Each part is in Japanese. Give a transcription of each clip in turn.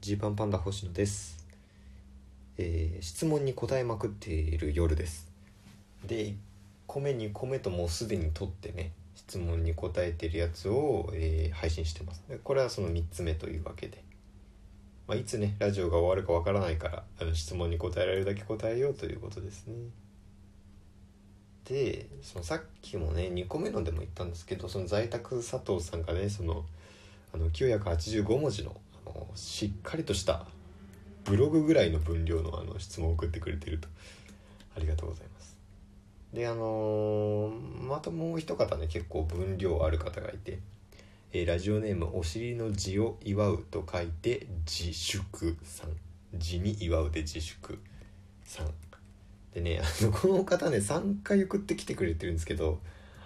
ジーパンパンダ星野です、えー質問に答えまくっている夜です。で1個目2個目ともうすでに撮ってね質問に答えてるやつを、えー配信してます。これはその3つ目というわけで、まあ、いつねラジオが終わるかわからないからあの質問に答えられるだけ答えようということですね。でそのさっきもね2個目のでも言ったんですけどその在宅佐藤さんがねそのあの985文字のしっかりとしたブログぐらいの分量のあの質問を送ってくれてると。ありがとうございます。であのーまたもう一方ね結構分量ある方がいて、えーラジオネーム「お尻の字を祝う」と書いて「自粛さん」「字に祝う」で自粛さん。でねあのこの方ね3回送ってきてくれてるんですけど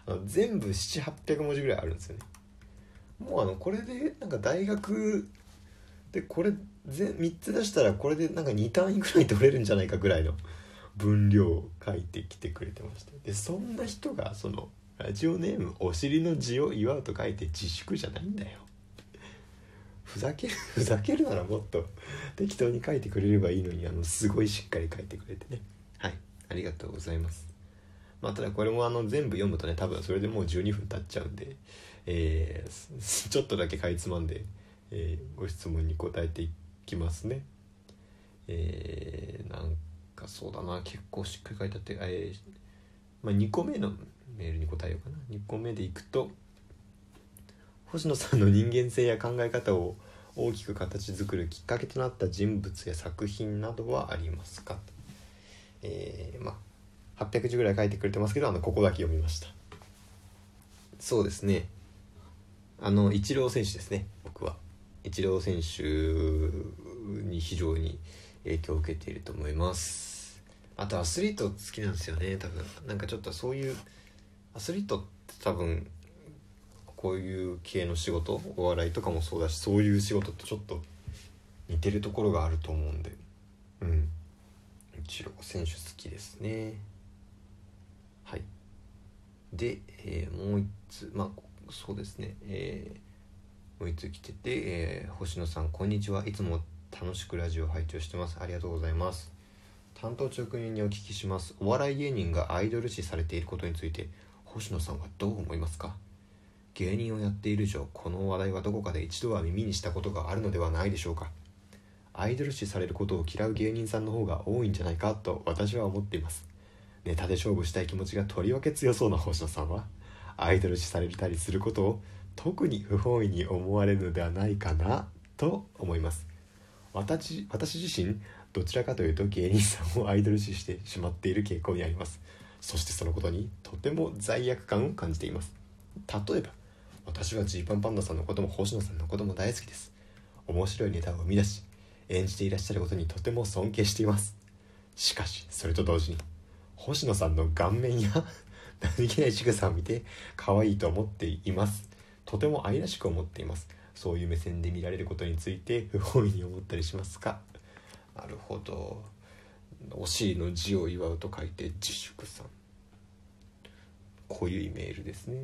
あの全部700800文字ぐらいあるんですよね。もうあのこれでなんか大学でこれぜ3つ出したらこれでなんか2単位ぐらい取れるんじゃないかぐらいの分量を書いてきてくれてまして。でそんな人がそのラジオネーム「お尻の字を祝う」と書いて自粛じゃないんだよ。ふざける ふざけるならもっと適当に書いてくれればいいのにあのすごいしっかり書いてくれてね。はい。ありがとうございます。まあただこれもあの全部読むとね多分それでもう12分経っちゃうんでえー ちょっとだけかいつまんで、えーご質問に答えていきますね。えーなんかそうだな。結構しっかり書いてあって、えーまあ、2個目のメールに答えようかな。2個目でいくと星野さんの人間性や考え方を大きく形作るきっかけとなった人物や作品などはありますか？とえーまあ800字ぐらい書いてくれてますけどあのここだけ読みました。そうですね。あのイチロー選手ですね。イチロー選手に非常に影響を受けていると思います。あとアスリート好きなんですよね多分。なんかちょっとそういうアスリートって多分こういう系の仕事お笑いとかもそうだしそういう仕事とちょっと似てるところがあると思うんで。うん。イチロー選手好きですね。はい。で、えーもう一つ。まあそうですね。えーもう一つ来てて、えー星野さんこんにちは。いつも楽しくラジオ拝聴してます。ありがとうございます。担当直入にお聞きします。お笑い芸人がアイドル視されていることについて星野さんはどう思いますか？芸人をやっている以上この話題はどこかで一度は耳にしたことがあるのではないでしょうか？アイドル視されることを嫌う芸人さんの方が多いんじゃないか？と私は思っています。ネタで勝負したい気持ちがとりわけ強そうな星野さんはアイドル視されたりすることを特に不本意に思われるのではないかなと思います。私私自身どちらかというと芸人さんをアイドル視してしまっている傾向にあります。そしてそのことにとても罪悪感を感じています。例えば私はジーパンパンダさんのことも星野さんのことも大好きです。面白いネタを生み出し演じていらっしゃることにとても尊敬しています。しかしそれと同時に星野さんの顔面や何気ない仕草を見て可愛いと思っています。とても愛らしく思っています。そういう目線で見られることについて不本意に思ったりしますか？なるほど。お尻の字を祝うと書いて自粛さん。こういメールですね。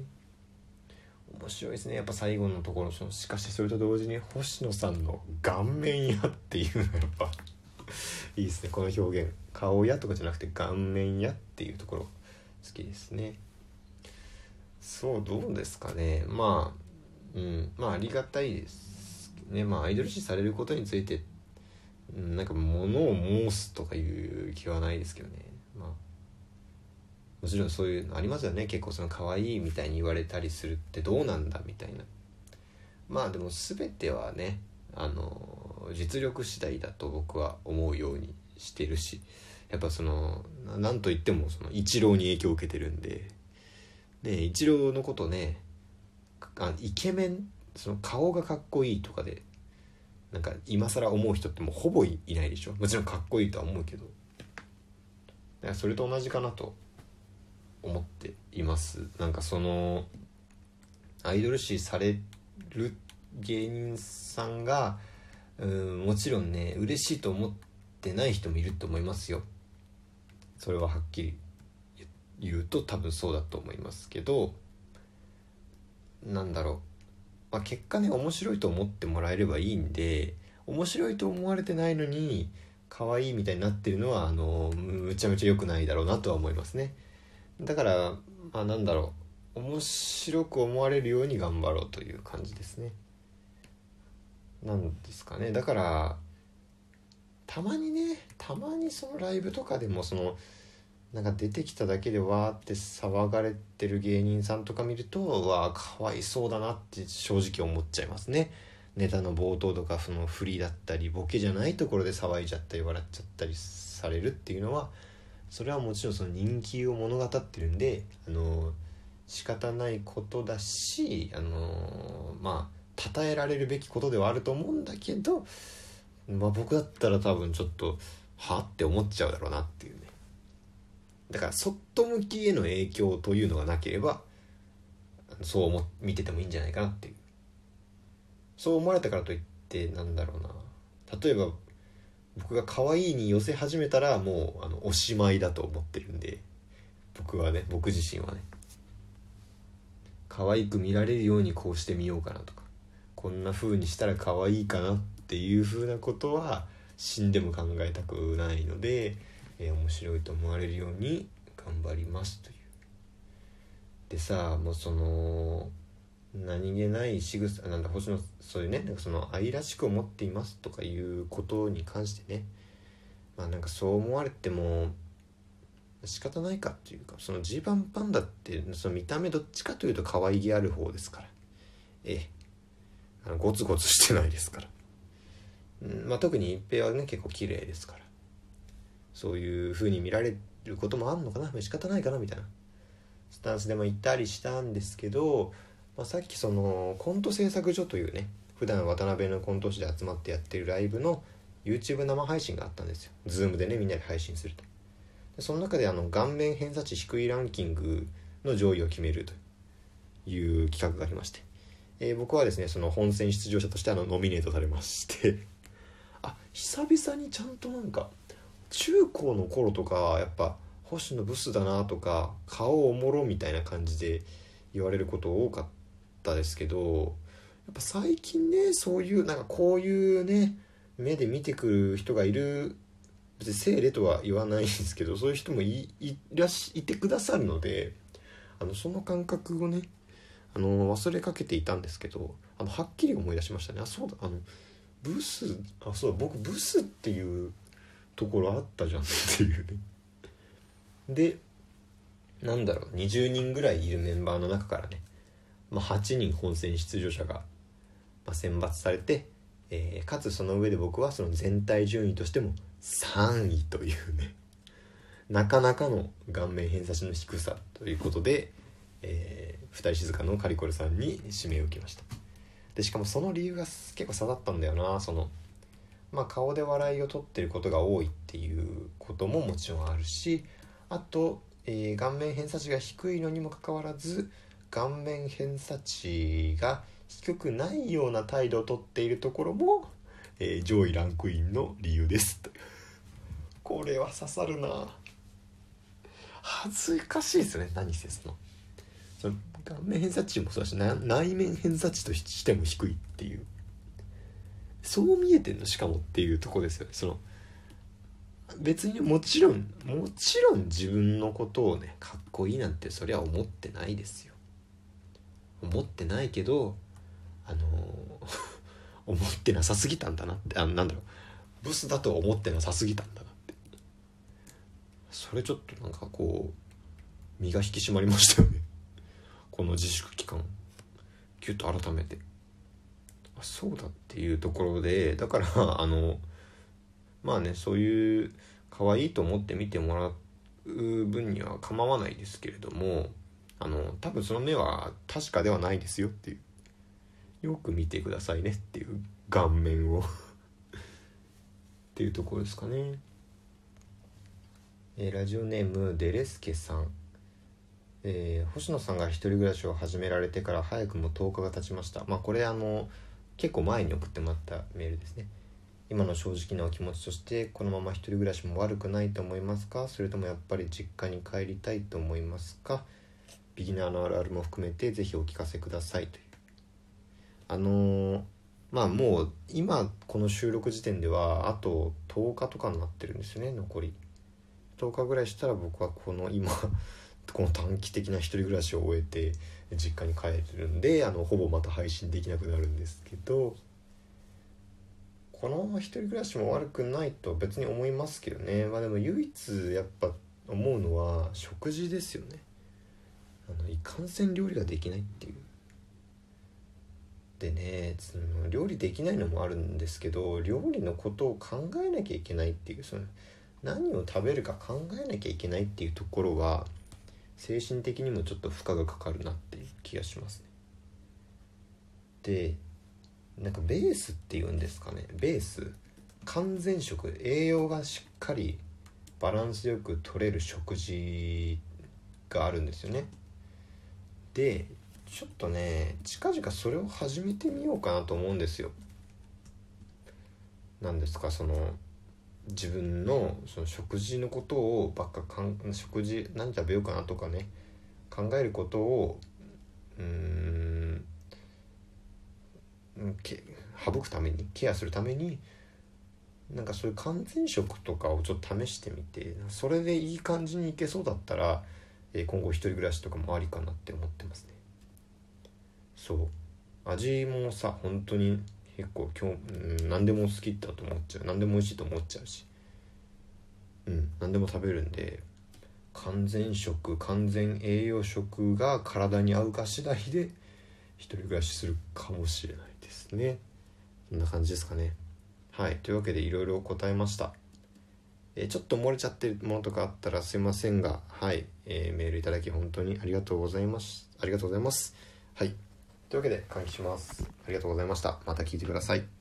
面白いですね。やっぱ最後のところそのしかしそれと同時に星野さんの顔面やっていうのがやっぱいいですね。この表現。顔やとかじゃなくて顔面やっていうところ好きですね。そうどうですかね。まあうん。まあありがたいですね。まあアイドル視されることについてうんなんか物を申すとかいう気はないですけどね。まあもちろんそういうのありますよね。結構その可愛いみたいに言われたりするってどうなんだみたいな。まあでも全てはねあの実力次第だと僕は思うようにしてるしやっぱそのななんといってもそのイチローに影響を受けてるんで。でイチローのことねあイケメンその顔がかっこいいとかでなんか今更思う人ってもうほぼいいないでしょ？もちろんかっこいいとは思うけど。それと同じかなと思っています。なんかそのアイドル視される芸人さんがうんもちろんね嬉しいと思ってない人もいると思いますよ。それははっきり。言うと多分そうだと思いますけどなんだろう、まあ、結果ね面白いと思ってもらえればいいんで面白いと思われてないのに可愛いみたいになってるのはあのむちゃむちゃ良くないだろうなとは思いますね。だからまあなんだろう。面白く思われるように頑張ろうという感じですね。なんですかね。だからたまにねたまにそのライブとかでもそのなんか出てきただけでわーって騒がれてる芸人さんとか見るとわあかわいそうだなって正直思っちゃいますね。ネタの冒頭とかその振りだったりボケじゃないところで騒いじゃったり笑っちゃったりされるっていうのはそれはもちろんその人気を物語ってるんであの仕方ないことだしあのまあ称えられるべきことではあると思うんだけど、まあ、僕だったら多分ちょっとはって思っちゃうだろうなっていうね。だからそっと向きへの影響というのがなければそう思見ててもいいんじゃないかなっていう。そう思われたからといってなんだろうな。例えば僕が可愛いに寄せ始めたらもうあのおしまいだと思ってるんで僕はね僕自身はね。可愛く見られるようにこうしてみようかなとかこんな風にしたら可愛いかなっていう風なことは死んでも考えたくないので、えー、面白いと思われるように頑張りますという。でさもうその何気ない仕草なんだ星野そういうねなんかその愛らしく思っていますとかいうことに関してね。まあなんかそう思われても仕方ないかっていうかそのジーパンパンダってその見た目どっちかというと可愛げある方ですから。ええ。あのゴツゴツしてないですから、うんまあ、特に一平はね結構綺麗ですから。そういう風に見られることもあんのかな？仕方ないかなみたいな。スタンスでも言ったりしたんですけどまあ、さっきそのコント制作所というね普段渡辺のコント師で集まってやってるライブの YouTube 生配信があったんですよ。Zoom でねみんなで配信すると。でその中であの顔面偏差値低いランキングの上位を決めるという企画がありまして、えー、僕はですねその本戦出場者としてあのノミネートされまして。あ久々にちゃんとなんか中高の頃とかやっぱ星野ブスだなとか顔おもろみたいな感じで言われること多かったですけどやっぱ最近ねそういうなんかこういうね目で見てくる人がいる別にせいれとは言わないんですけどそういう人もいらしいてくださるのであのその感覚をねあの忘れかけていたんですけどあのはっきり思い出しましたね。あそうだあのブスあそうだ僕ブスっていうところあったじゃん。っていうね。でなんだろう。20人ぐらいいるメンバーの中からね。まあ、8人本戦出場者が、ま選抜されて、えー、かつその上で僕はその全体順位としても3位というね。なかなかの顔面偏差値の低さということで、えー、二人静かのカリコルさんに指名を受けました。でしかもその理由が結構差だったんだよなそのまあ顔で笑いを取ってることが多いっていうことももちろんあるしあと、えー、顔面偏差値が低いのにもかかわらず顔面偏差値が低くないような態度をとっているところも、えー、上位ランクインの理由です。これは刺さるな。恥ずかしいですね何せその。その顔面偏差値もそうだし内面偏差値としても低いっていう。そう見えてんのしかもっていうとこですよね。その別にもちろんもちろん自分のことをねかっこいいなんてそりゃ思ってないですよ。思ってないけどあの 思ってなさすぎたんだなって。あなんだろう。ブスだと思ってなさすぎたんだなって。それちょっとなんかこう身が引き締まりましたよね。この自粛期間。キュッと改めて。そうだっていうところでだから あのまあねそういう可愛いと思って見てもらう分には構わないですけれどもあの多分その目は確かではないですよっていう。よく見てくださいねっていう顔面を。っていうところですかね。えー、ラジオネームデレスケさん。えー、星野さんが一人暮らしを始められてから早くも10日が経ちました。まあこれあの結構前に送ってもらったメールですね。今の正直なお気持ちとしてこのまま一人暮らしも悪くないと思いますか？それともやっぱり実家に帰りたいと思いますか？ビギナーのあるあるも含めて是非お聞かせくださいという。あのー、まあもう今この収録時点ではあと10日とかになってるんですよね残り。10日ぐらいしたら僕はこの今この短期的な一人暮らしを終えて実家に帰るんであのほぼまた配信できなくなるんですけどこの一人暮らしも悪くないと別に思いますけどね。まあでも唯一やっぱ思うのは食事ですよね。あのいかんせん料理ができないっていう。でねその料理できないのもあるんですけど料理のことを考えなきゃいけないっていうその何を食べるか考えなきゃいけないっていうところは精神的にもちょっと負荷がかかるなっていう気がしますね。でなんかベースっていうんですかね。ベース。完全食。栄養がしっかりバランスよく取れる食事があるんですよね。でちょっとね近々それを始めてみようかなと思うんですよ。なんですかその自分のその食事のことをばっかかん食事何食べようかなとかね考えることをうん省くためにケアするためになんかそういう完全食とかをちょっと試してみてそれでいい感じにいけそうだったら、えー、今後一人暮らしとかもありかなって思ってますね。そう。味もさ本当に結構今日、うん、何でも好きだと思っちゃう。何でも美味しいと思っちゃうし。うん何でも食べるんで完全食完全栄養食が体に合うか次第で一人暮らしするかもしれないですね。そんな感じですかね。はいというわけでいろいろ答えました。え、ちょっと漏れちゃってるものとかあったらすいませんがはい、えー、メールいただき本当にありがとうございます。ありがとうございます。はい。というわけで換気します。ありがとうございました。また聞いてください。